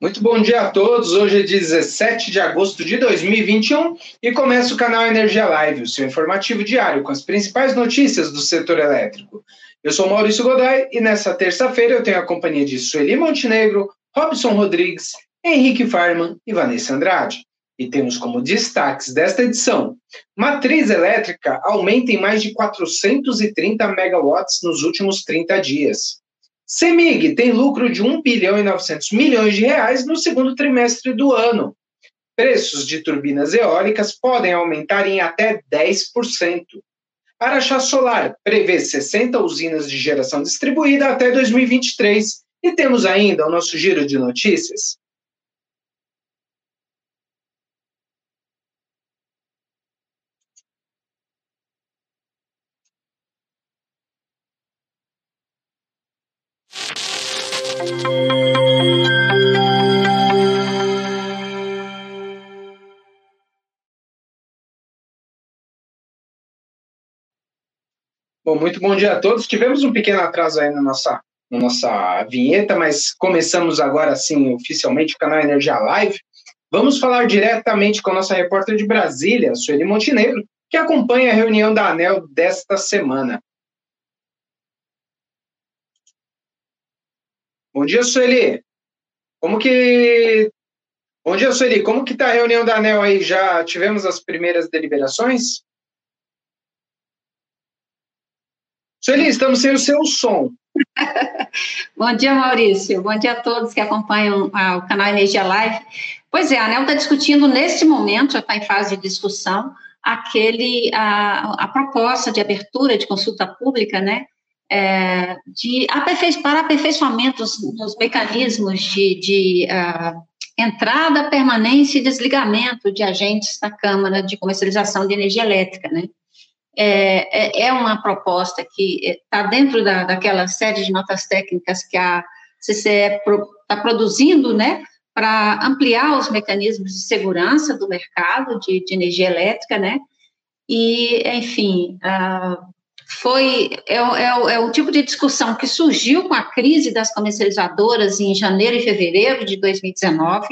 Muito bom dia a todos. Hoje é 17 de agosto de 2021 e começa o canal Energia Live, o seu informativo diário com as principais notícias do setor elétrico. Eu sou Maurício Godoy e nessa terça-feira eu tenho a companhia de Sueli Montenegro, Robson Rodrigues, Henrique Farman e Vanessa Andrade. E temos como destaques desta edição: matriz elétrica aumenta em mais de 430 megawatts nos últimos 30 dias. CEMIG tem lucro de 1 bilhão e 900 milhões de reais no segundo trimestre do ano. Preços de turbinas eólicas podem aumentar em até 10%. Araxá Solar prevê 60 usinas de geração distribuída até 2023. E temos ainda o nosso giro de notícias. Bom, muito bom dia a todos. Tivemos um pequeno atraso aí na nossa, na nossa vinheta, mas começamos agora sim oficialmente o canal Energia Live. Vamos falar diretamente com a nossa repórter de Brasília, Sueli Montenegro, que acompanha a reunião da ANEL desta semana. Bom dia, Sueli. Como que. Bom dia, Sueli. Como que está a reunião da ANEL aí? Já tivemos as primeiras deliberações? Sueli, estamos sem o seu som. Bom dia, Maurício. Bom dia a todos que acompanham ah, o canal Energia Live. Pois é, a ANEL está discutindo neste momento, já está em fase de discussão, aquele, a, a proposta de abertura de consulta pública, né, é, de para aperfeiçoamentos nos mecanismos de, de uh, entrada, permanência e desligamento de agentes da Câmara de Comercialização de Energia Elétrica, né, é, é, é uma proposta que está dentro da, daquela série de notas técnicas que a CCE está pro, produzindo, né, para ampliar os mecanismos de segurança do mercado de, de energia elétrica, né, e, enfim, foi, é, é, é o tipo de discussão que surgiu com a crise das comercializadoras em janeiro e fevereiro de 2019,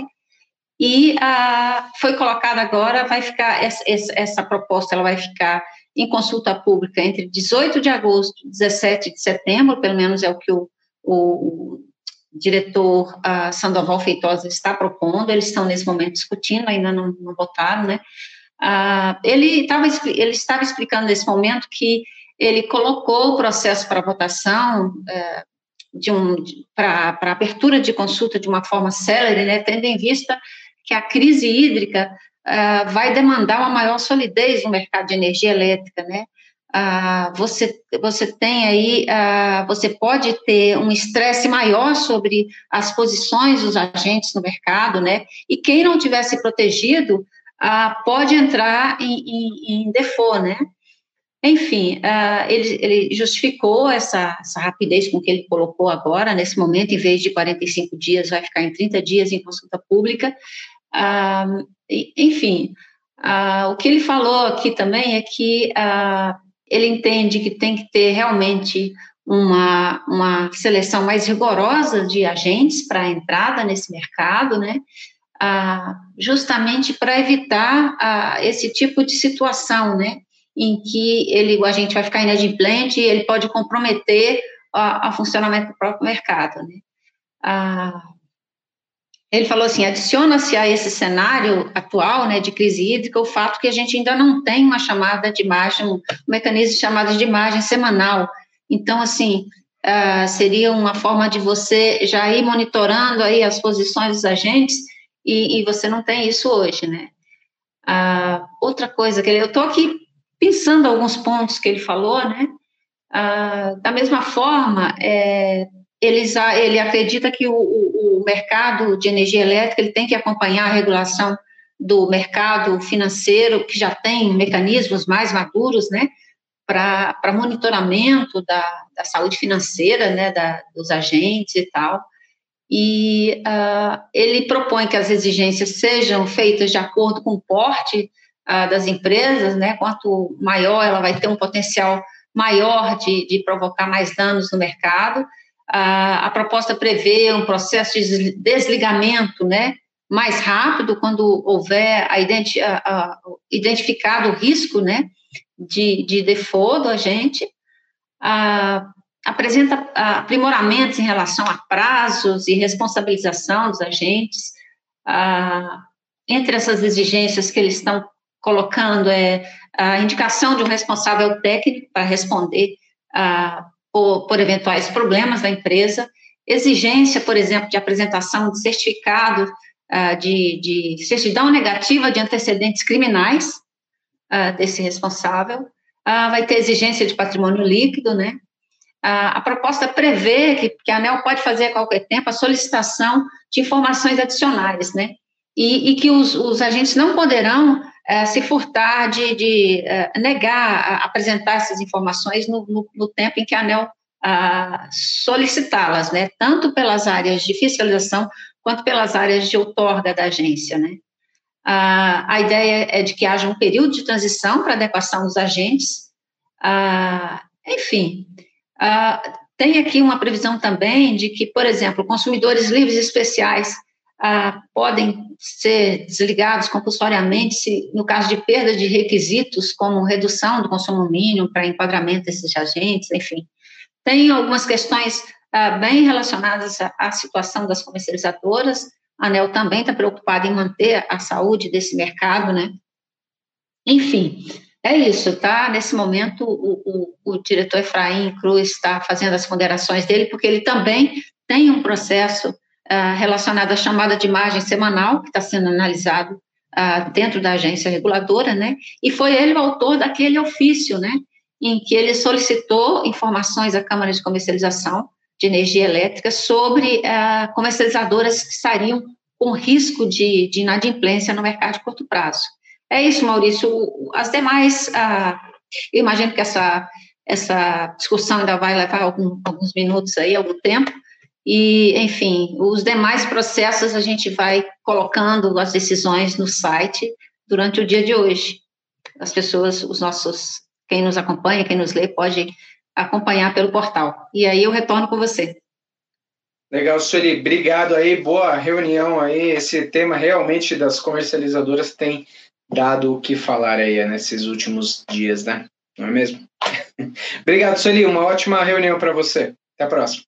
e uh, foi colocada agora, vai ficar, essa, essa proposta, ela vai ficar em consulta pública entre 18 de agosto e 17 de setembro, pelo menos é o que o, o diretor uh, Sandoval Feitosa está propondo, eles estão nesse momento discutindo, ainda não, não votaram, né? Uh, ele, tava, ele estava explicando nesse momento que ele colocou o processo para votação uh, de um, para abertura de consulta de uma forma célere, né, tendo em vista que a crise hídrica uh, vai demandar uma maior solidez no mercado de energia elétrica, né? Uh, você, você tem aí, uh, você pode ter um estresse maior sobre as posições dos agentes no mercado, né? E quem não tivesse protegido uh, pode entrar em, em, em default, né? Enfim, ele, ele, justificou essa, essa, rapidez com que ele colocou agora, nesse momento, em vez de 45 dias, vai ficar em 30 dias em consulta pública, ah, enfim, ah, o que ele falou aqui também é que ah, ele entende que tem que ter realmente uma, uma seleção mais rigorosa de agentes para a entrada nesse mercado, né? Ah, justamente para evitar ah, esse tipo de situação, né? Em que ele, o agente vai ficar inadimplente e ele pode comprometer o funcionamento do próprio mercado, né? Ah, ele falou assim: adiciona-se a esse cenário atual, né, de crise hídrica, o fato que a gente ainda não tem uma chamada de imagem, um mecanismo de chamada de imagem semanal. Então, assim, uh, seria uma forma de você já ir monitorando aí as posições dos agentes, e, e você não tem isso hoje, né? Uh, outra coisa que ele, eu estou aqui pensando alguns pontos que ele falou, né? Uh, da mesma forma, é, eles, ele acredita que o, o, mercado de energia elétrica ele tem que acompanhar a regulação do mercado financeiro, que já tem mecanismos mais maduros, né, para monitoramento da, da saúde financeira, né, da, dos agentes e tal. E uh, ele propõe que as exigências sejam feitas de acordo com o porte uh, das empresas, né, quanto maior ela vai ter um potencial maior de, de provocar mais danos no mercado, a, a proposta prevê um processo de desligamento, né, mais rápido quando houver a, identi a, a identificado o risco, né, de, de default do agente, apresenta aprimoramentos em relação a prazos e responsabilização dos agentes. entre essas exigências que eles estão colocando é a indicação de um responsável técnico para responder por, por eventuais problemas da empresa, exigência, por exemplo, de apresentação de certificado uh, de, de, certidão negativa de antecedentes criminais uh, desse responsável, uh, vai ter exigência de patrimônio líquido, né? a proposta prevê que, que, a ANEL pode fazer a qualquer tempo a solicitação de informações adicionais, né? E, e que os, os, agentes não poderão se furtar de, de negar apresentar essas informações no, no, no, tempo em que a ANEL solicitá-las, né? Tanto pelas áreas de fiscalização quanto pelas áreas de outorga da agência, né? A, a ideia é de que haja um período de transição para adequação dos agentes, enfim, tem aqui uma previsão também de que, por exemplo, consumidores livres especiais podem ser desligados compulsoriamente se, no caso de perda de requisitos, como redução do consumo mínimo para enquadramento desses agentes, enfim. Tem algumas questões ah, bem relacionadas à, à, situação das comercializadoras. A ANEL também está preocupada em manter a saúde desse mercado, né? Enfim, é isso, tá? Nesse momento, o, o, o diretor Efraim Cruz está fazendo as ponderações dele, porque ele também tem um processo ah, relacionado à chamada de imagem semanal, que está sendo analisado ah, dentro da agência reguladora, né? E foi ele o autor daquele ofício, né? Em que ele solicitou informações à Câmara de Comercialização de energia elétrica sobre uh, comercializadoras que estariam com risco de, de, inadimplência no mercado de curto prazo. É isso, Maurício. As demais, uh, eu imagino que essa, essa discussão ainda vai levar algum, alguns minutos aí, algum tempo, e, enfim, os demais processos a gente vai colocando as decisões no site durante o dia de hoje. As pessoas, os nossos, quem nos acompanha, quem nos lê, pode acompanhar pelo portal. E aí eu retorno com você. Legal, Sueli, obrigado aí, boa reunião aí. Esse tema realmente das comercializadoras tem dado o que falar aí nesses últimos dias, né? Não é mesmo? obrigado, Sueli, uma ótima reunião para você. Até a próxima.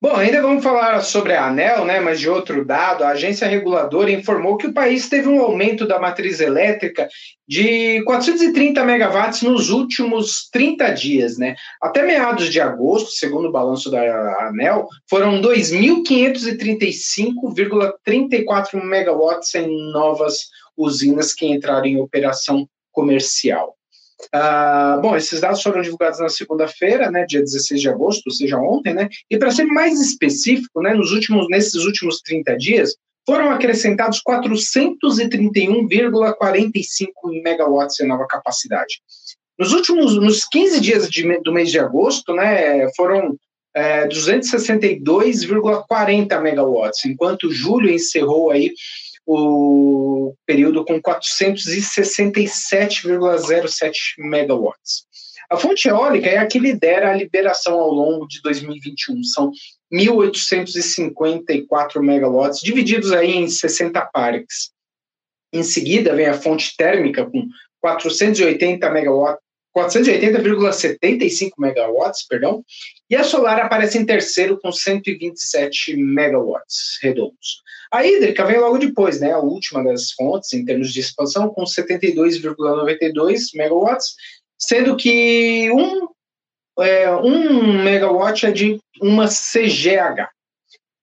Bom, ainda vamos falar sobre a ANEL, né, mas de outro dado, a agência reguladora informou que o país teve um aumento da matriz elétrica de 430 megawatts nos últimos 30 dias. Né? Até meados de agosto, segundo o balanço da ANEL, foram 2.535,34 megawatts em novas usinas que entraram em operação comercial. Uh, bom, esses dados foram divulgados na segunda-feira, né, dia 16 de agosto, ou seja, ontem, né, e para ser mais específico, né, nos últimos, nesses últimos 30 dias, foram acrescentados 431,45 megawatts em nova capacidade. Nos últimos, nos 15 dias de, do mês de agosto, né, foram é, 262,40 megawatts, enquanto julho encerrou aí o período com 467,07 megawatts. A fonte eólica é a que lidera a liberação ao longo de 2021. São 1.854 megawatts, divididos aí em 60 parques. Em seguida vem a fonte térmica com 480 megawatts, 480,75 megawatts, perdão, e a solar aparece em terceiro com 127 megawatts redondos. A hídrica vem logo depois, né, a última das fontes em termos de expansão, com 72,92 megawatts, sendo que um, é, um megawatt é de uma CGH.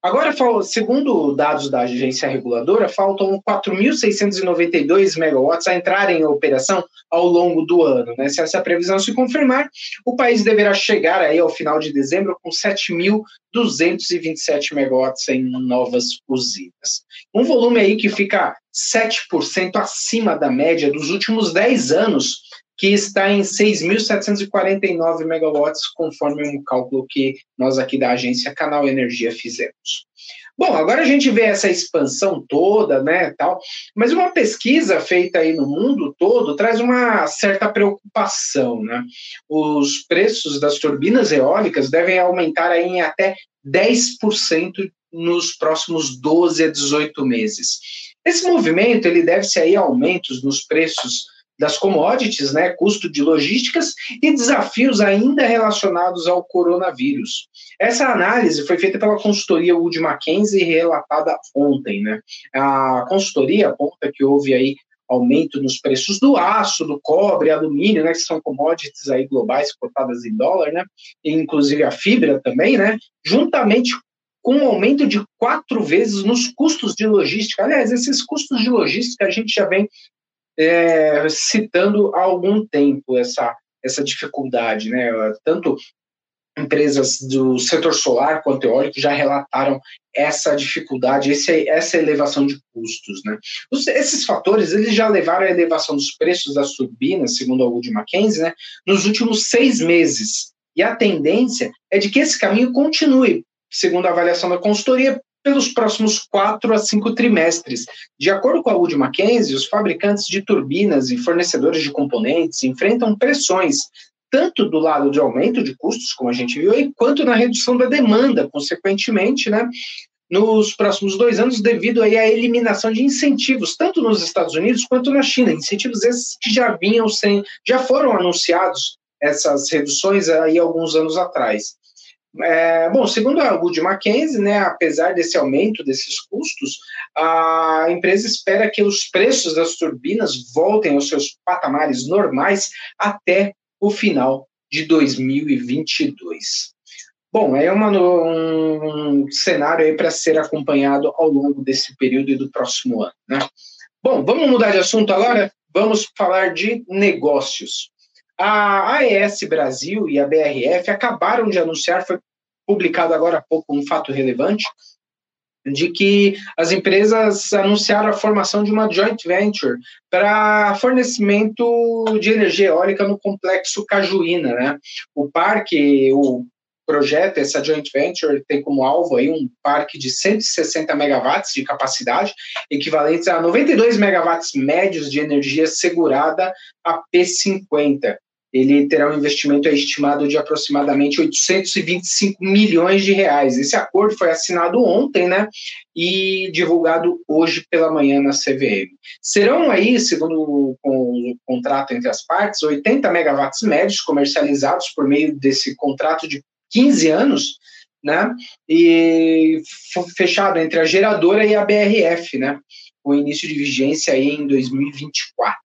Agora, segundo dados da agência reguladora, faltam 4.692 megawatts a entrarem em operação ao longo do ano. Né? Se essa previsão se confirmar, o país deverá chegar aí ao final de dezembro com 7.227 megawatts em novas usinas. Um volume aí que fica 7% acima da média dos últimos 10 anos que está em 6.749 megawatts, conforme um cálculo que nós aqui da agência Canal Energia fizemos. Bom, agora a gente vê essa expansão toda, né, tal, mas uma pesquisa feita aí no mundo todo traz uma certa preocupação, né? Os preços das turbinas eólicas devem aumentar aí em até 10% nos próximos 12 a 18 meses. Esse movimento ele deve-se aí a aumentos nos preços das commodities, né, custo de logísticas e desafios ainda relacionados ao coronavírus. Essa análise foi feita pela consultoria Wood Mackenzie relatada ontem, né? A consultoria aponta que houve aí aumento nos preços do aço, do cobre, alumínio, né, que são commodities aí globais cotadas em dólar, né, e inclusive a fibra também, né, juntamente com um aumento de quatro vezes nos custos de logística. Aliás, esses custos de logística a gente já vem é, citando há algum tempo essa, essa dificuldade, né? Tanto empresas do setor solar quanto eólico já relataram essa dificuldade, esse, essa elevação de custos, né? Os, esses fatores eles já levaram à elevação dos preços das turbinas, segundo a Wood Mackenzie, né, nos últimos seis meses. E a tendência é de que esse caminho continue, segundo a avaliação da consultoria, pelos próximos quatro a cinco trimestres. De acordo com a Wood Mackenzie, os fabricantes de turbinas e fornecedores de componentes enfrentam pressões tanto do lado de aumento de custos, como a gente viu aí, quanto na redução da demanda, consequentemente, né, nos próximos dois anos, devido aí à eliminação de incentivos, tanto nos Estados Unidos quanto na China, incentivos esses que já vinham sem, já foram anunciados essas reduções aí alguns anos atrás. É, bom, segundo a Wood Mackenzie, né, apesar desse aumento desses custos, a empresa espera que os preços das turbinas voltem aos seus patamares normais até o final de 2022. Bom, é uma, um cenário aí para ser acompanhado ao longo desse período e do próximo ano. Né? Bom, vamos mudar de assunto agora? Vamos falar de negócios. A AES Brasil e a BRF acabaram de anunciar, foi publicado agora há pouco um fato relevante, de que as empresas anunciaram a formação de uma joint venture para fornecimento de energia eólica no complexo Cajuína, né? O parque, o projeto, essa joint venture tem como alvo aí um parque de 160 megawatts de capacidade, equivalentes a 92 megawatts médios de energia segurada a P50 ele terá um investimento estimado de aproximadamente 825 milhões de reais. Esse acordo foi assinado ontem, né, e divulgado hoje pela manhã na CVM. Serão aí, segundo o contrato entre as partes, 80 megawatts médios comercializados por meio desse contrato de 15 anos, né, e fechado entre a geradora e a BRF, né, com início de vigência aí em 2024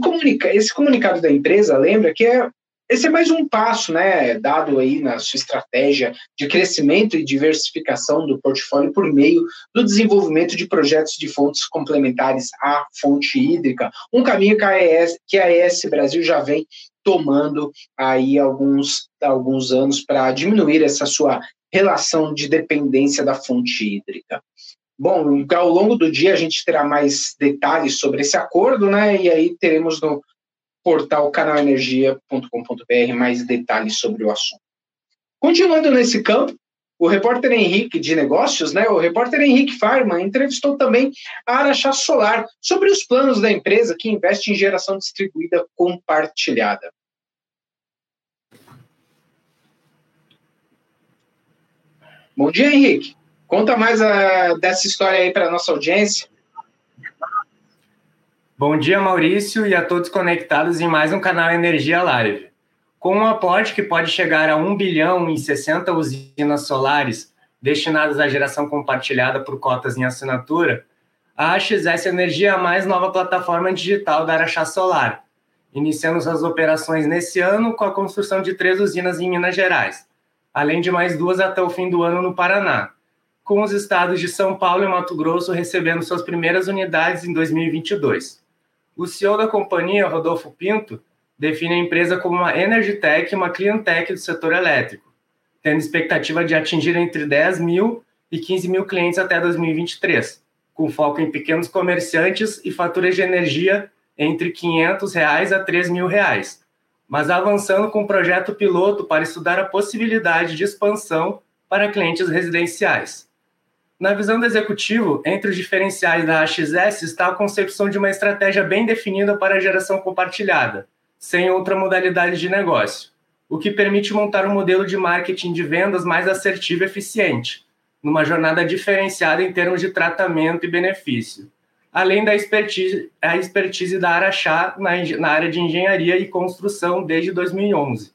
comunica, esse comunicado da empresa lembra que é, esse é mais um passo, né, dado aí na sua estratégia de crescimento e diversificação do portfólio por meio do desenvolvimento de projetos de fontes complementares à fonte hídrica, um caminho que a ES, que a ES Brasil já vem tomando aí alguns, alguns anos para diminuir essa sua relação de dependência da fonte hídrica. Bom, ao longo do dia a gente terá mais detalhes sobre esse acordo, né? E aí teremos no portal canalenergia.com.br mais detalhes sobre o assunto. Continuando nesse campo, o repórter Henrique de Negócios, né, o repórter Henrique Farman, entrevistou também a Araxá Solar sobre os planos da empresa que investe em geração distribuída compartilhada. Bom dia, Henrique. Conta mais uh, dessa história aí para nossa audiência. Bom dia, Maurício, e a todos conectados em mais um canal Energia Live. Com um aporte que pode chegar a 1 bilhão em 60 usinas solares destinadas à geração compartilhada por cotas em assinatura, a AXS Energia é a mais nova plataforma digital da Araxá Solar, iniciando suas operações nesse ano com a construção de três usinas em Minas Gerais, além de mais duas até o fim do ano no Paraná com os estados de São Paulo e Mato Grosso recebendo suas primeiras unidades em 2022. O CEO da companhia, Rodolfo Pinto, define a empresa como uma Energy Tech e uma Clean Tech do setor elétrico, tendo expectativa de atingir entre 10 mil e 15 mil clientes até 2023, com foco em pequenos comerciantes e faturas de energia entre 500 reais a 3 mil reais, mas avançando com um projeto piloto para estudar a possibilidade de expansão para clientes residenciais. Na visão do executivo, entre os diferenciais da AXS está a concepção de uma estratégia bem definida para a geração compartilhada, sem outra modalidade de negócio, o que permite montar um modelo de marketing de vendas mais assertivo e eficiente, numa jornada diferenciada em termos de tratamento e benefício, além da expertise, a expertise da Araxá na, na área de engenharia e construção desde 2011.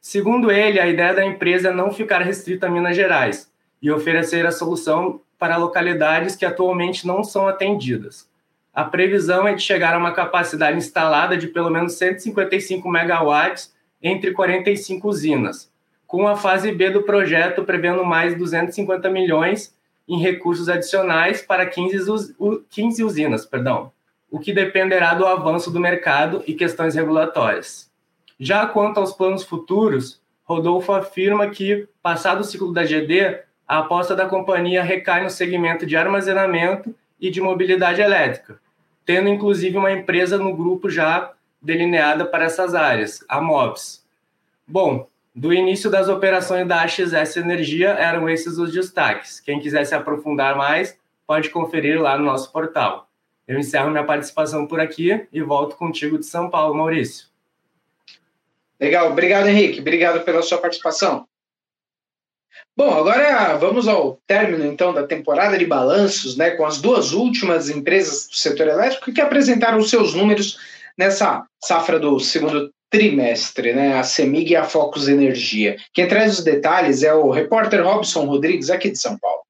Segundo ele, a ideia da empresa é não ficar restrita a Minas Gerais, e oferecer a solução para localidades que atualmente não são atendidas. A previsão é de chegar a uma capacidade instalada de pelo menos 155 megawatts entre 45 usinas, com a fase B do projeto prevendo mais 250 milhões em recursos adicionais para 15, 15 usinas, perdão, o que dependerá do avanço do mercado e questões regulatórias. Já quanto aos planos futuros, Rodolfo afirma que, passado o ciclo da GD, a aposta da companhia recai no segmento de armazenamento e de mobilidade elétrica, tendo inclusive uma empresa no grupo já delineada para essas áreas, a MOBS. Bom, do início das operações da AXS Energia eram esses os destaques. Quem quiser se aprofundar mais, pode conferir lá no nosso portal. Eu encerro minha participação por aqui e volto contigo de São Paulo, Maurício. Legal, obrigado Henrique, obrigado pela sua participação. Bom, agora vamos ao término então da temporada de balanços, né, com as duas últimas empresas do setor elétrico que apresentaram seus números nessa safra do segundo trimestre, né, a Semig e a Focus Energia. Quem traz os detalhes é o repórter Robson Rodrigues, aqui de São Paulo.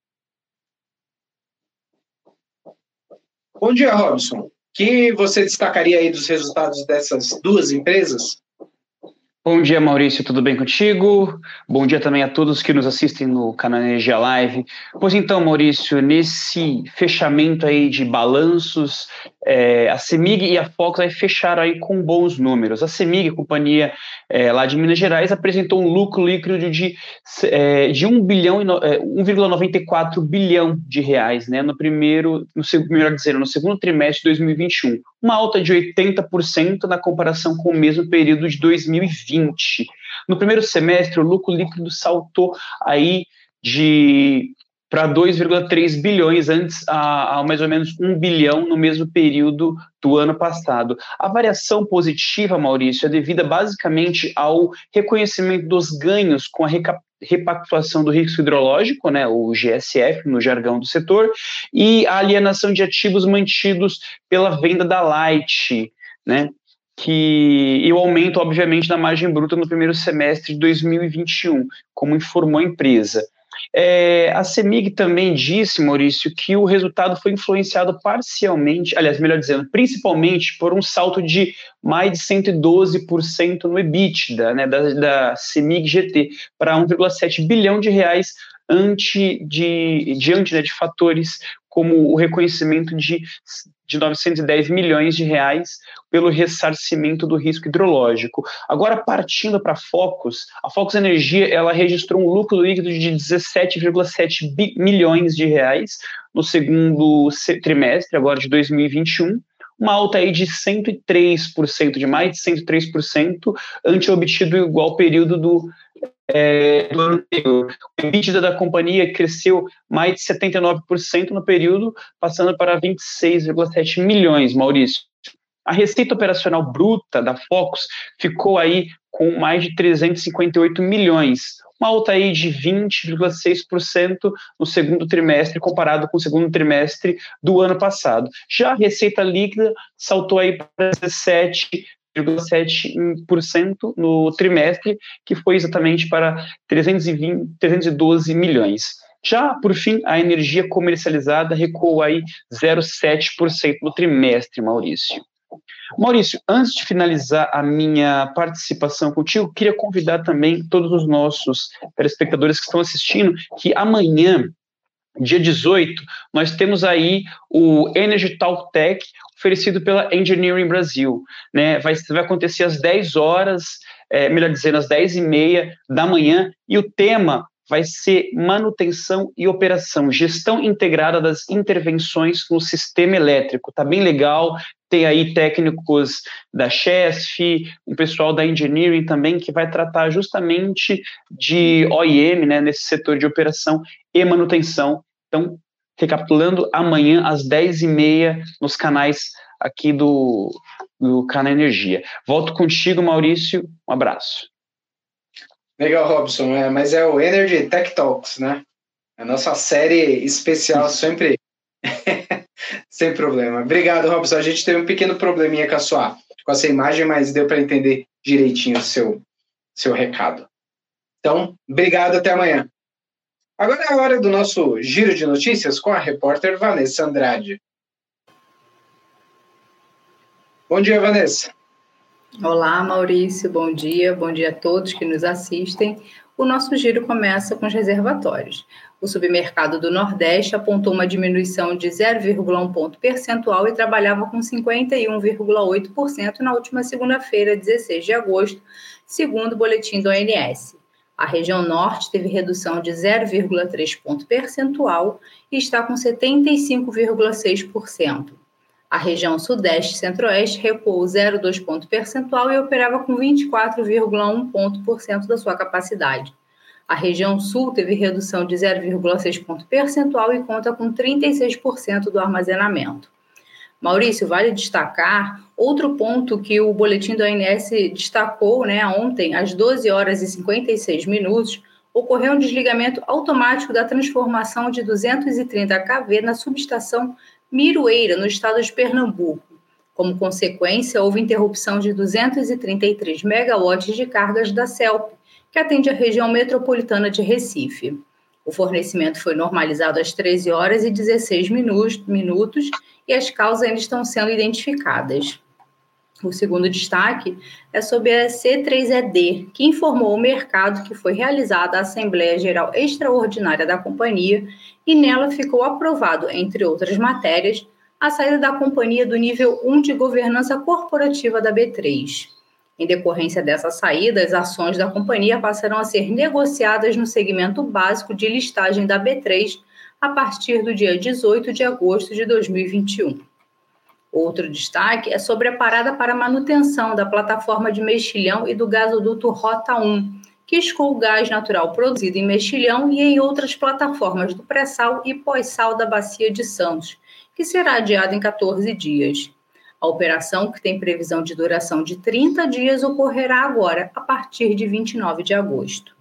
Bom dia, Robson. O que você destacaria aí dos resultados dessas duas empresas? Bom dia, Maurício, tudo bem contigo? Bom dia também a todos que nos assistem no canal Energia Live. Pois então, Maurício, nesse fechamento aí de balanços, é, a CEMIG e a Fox aí fecharam aí com bons números. A CEMIG, companhia é, lá de Minas Gerais, apresentou um lucro líquido de, é, de 1 bilhão e 1,94 é, bilhão de reais, né, no primeiro, no, melhor dizendo, no segundo trimestre de 2021, uma alta de 80% na comparação com o mesmo período de 2020. No primeiro semestre, o lucro líquido saltou aí de para 2,3 bilhões, antes a, a, mais ou menos 1 bilhão no mesmo período do ano passado. A variação positiva, Maurício, é devida basicamente ao reconhecimento dos ganhos com a repactuação do risco hidrológico, né, o GSF, no jargão do setor, e a alienação de ativos mantidos pela venda da Light, né, que, e o aumento, obviamente, da margem bruta no primeiro semestre de 2021, como informou a empresa. É, a CEMIG também disse, Maurício, que o resultado foi influenciado parcialmente, aliás, melhor dizendo, principalmente por um salto de mais de 112% no EBITDA, né, da, da CEMIG GT, para 1,7 bilhão de reais ante de, diante né, de fatores como o reconhecimento de de 910 milhões de reais pelo ressarcimento do risco hidrológico. Agora, partindo para a Focus, a Focus Energia ela registrou um lucro líquido de 17,7 milhões de reais no segundo trimestre, agora de 2021, uma alta aí de 103%, de mais de 103%, ante obtido igual período do é, do ano anterior. O EBITDA da companhia cresceu mais de 79% no período, passando para 26,7 milhões, Maurício. A receita operacional bruta da Focus ficou aí com mais de 358 milhões, uma alta aí de 20,6% no segundo trimestre comparado com o segundo trimestre do ano passado. Já a receita líquida saltou aí para 17 0,7% no trimestre, que foi exatamente para 320, 312 milhões. Já, por fim, a energia comercializada recuou aí 0,7% no trimestre, Maurício. Maurício, antes de finalizar a minha participação contigo, queria convidar também todos os nossos telespectadores que estão assistindo que amanhã, dia 18, nós temos aí o Energy Talk Tech, oferecido pela Engineering Brasil. Né? Vai, vai acontecer às 10 horas, é, melhor dizendo, às 10 e meia da manhã, e o tema vai ser manutenção e operação, gestão integrada das intervenções no sistema elétrico. Tá bem legal. Tem aí técnicos da CHESF, um pessoal da Engineering também que vai tratar justamente de OIM, né, nesse setor de operação e manutenção Então, recapitulando, amanhã às 10h30 nos canais aqui do, do Canal Energia. Volto contigo, Maurício. Um abraço. Legal, Robson. É, mas é o Energy Tech Talks, né? A nossa série especial sempre. Sem problema. Obrigado, Robson. A gente teve um pequeno probleminha com a sua, com a sua imagem, mas deu para entender direitinho o seu, seu recado. Então, obrigado, até amanhã. Agora é a hora do nosso giro de notícias com a repórter Vanessa Andrade. Bom dia, Vanessa. Olá, Maurício, bom dia, bom dia a todos que nos assistem. O nosso giro começa com os reservatórios. O submercado do Nordeste apontou uma diminuição de 0,1 ponto percentual e trabalhava com 51,8% na última segunda-feira, 16 de agosto, segundo o boletim do ONS. A região Norte teve redução de 0,3 ponto percentual e está com 75,6%. A região Sudeste e Centro-Oeste recuou 0,2 ponto percentual e operava com 24,1 ponto por cento da sua capacidade. A região Sul teve redução de 0,6 ponto percentual e conta com 36% do armazenamento. Maurício, vale destacar outro ponto que o boletim do ONS destacou né, ontem, às 12 horas e 56 minutos, ocorreu um desligamento automático da transformação de 230 kV na subestação Miroeira, no estado de Pernambuco. Como consequência, houve interrupção de 233 megawatts de cargas da CELP, que atende a região metropolitana de Recife. O fornecimento foi normalizado às 13 horas e 16 minutos e as causas ainda estão sendo identificadas. O segundo destaque é sobre a C3ED, que informou ao mercado que foi realizada a Assembleia Geral Extraordinária da companhia e nela ficou aprovado, entre outras matérias, a saída da companhia do nível 1 de governança corporativa da B3. Em decorrência dessa saída, as ações da companhia passarão a ser negociadas no segmento básico de listagem da B3 a partir do dia 18 de agosto de 2021. Outro destaque é sobre a parada para manutenção da plataforma de Mexilhão e do gasoduto Rota 1, que escoa o gás natural produzido em Mexilhão e em outras plataformas do pré-sal e pós-sal da Bacia de Santos, que será adiada em 14 dias. A operação, que tem previsão de duração de 30 dias, ocorrerá agora, a partir de 29 de agosto.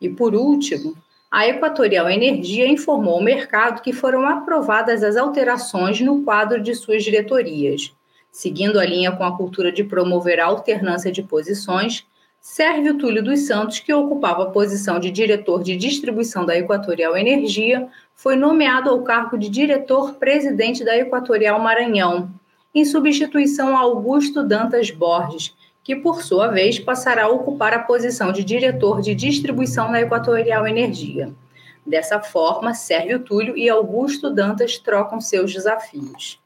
E por último, a Equatorial Energia informou ao mercado que foram aprovadas as alterações no quadro de suas diretorias. Seguindo a linha com a cultura de promover a alternância de posições, Sérvio Túlio dos Santos, que ocupava a posição de diretor de distribuição da Equatorial Energia, foi nomeado ao cargo de diretor-presidente da Equatorial Maranhão, em substituição a Augusto Dantas Borges, que, por sua vez, passará a ocupar a posição de diretor de distribuição na Equatorial Energia. Dessa forma, Sérgio Túlio e Augusto Dantas trocam seus desafios.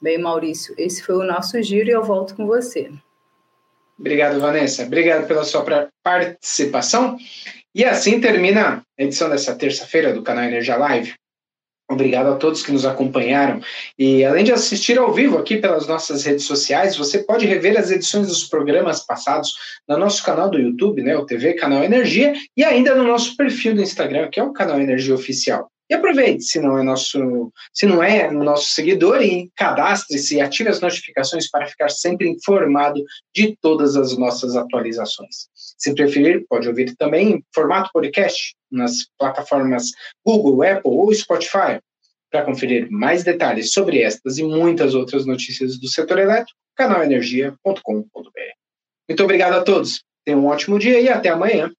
Bem, Maurício, esse foi o nosso giro e eu volto com você. Obrigado, Vanessa. Obrigado pela sua participação. E assim termina a edição dessa terça-feira do canal Energia Live. Obrigado a todos que nos acompanharam. E além de assistir ao vivo aqui pelas nossas redes sociais, você pode rever as edições dos programas passados no nosso canal do YouTube, né, o TV Canal Energia, e ainda no nosso perfil do Instagram, que é o Canal Energia Oficial. E aproveite, se não é nosso, se não é nosso seguidor, e cadastre-se e ative as notificações para ficar sempre informado de todas as nossas atualizações. Se preferir, pode ouvir também em formato podcast nas plataformas Google, Apple ou Spotify. Para conferir mais detalhes sobre estas e muitas outras notícias do setor elétrico, canalenergia.com.br. Muito obrigado a todos. Tenham um ótimo dia e até amanhã.